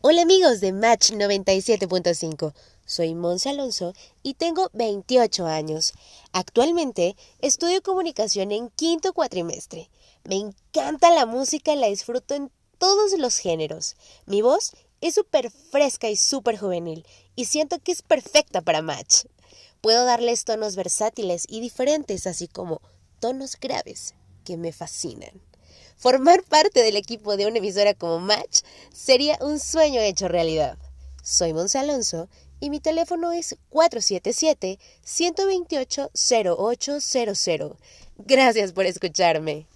Hola amigos de Match 97.5. Soy Monse Alonso y tengo 28 años. Actualmente estudio comunicación en quinto cuatrimestre. Me encanta la música y la disfruto en todos los géneros. Mi voz es súper fresca y súper juvenil y siento que es perfecta para Match. Puedo darles tonos versátiles y diferentes, así como tonos graves que me fascinan. Formar parte del equipo de una emisora como Match sería un sueño hecho realidad. Soy Monse Alonso y mi teléfono es 477-128-0800. Gracias por escucharme.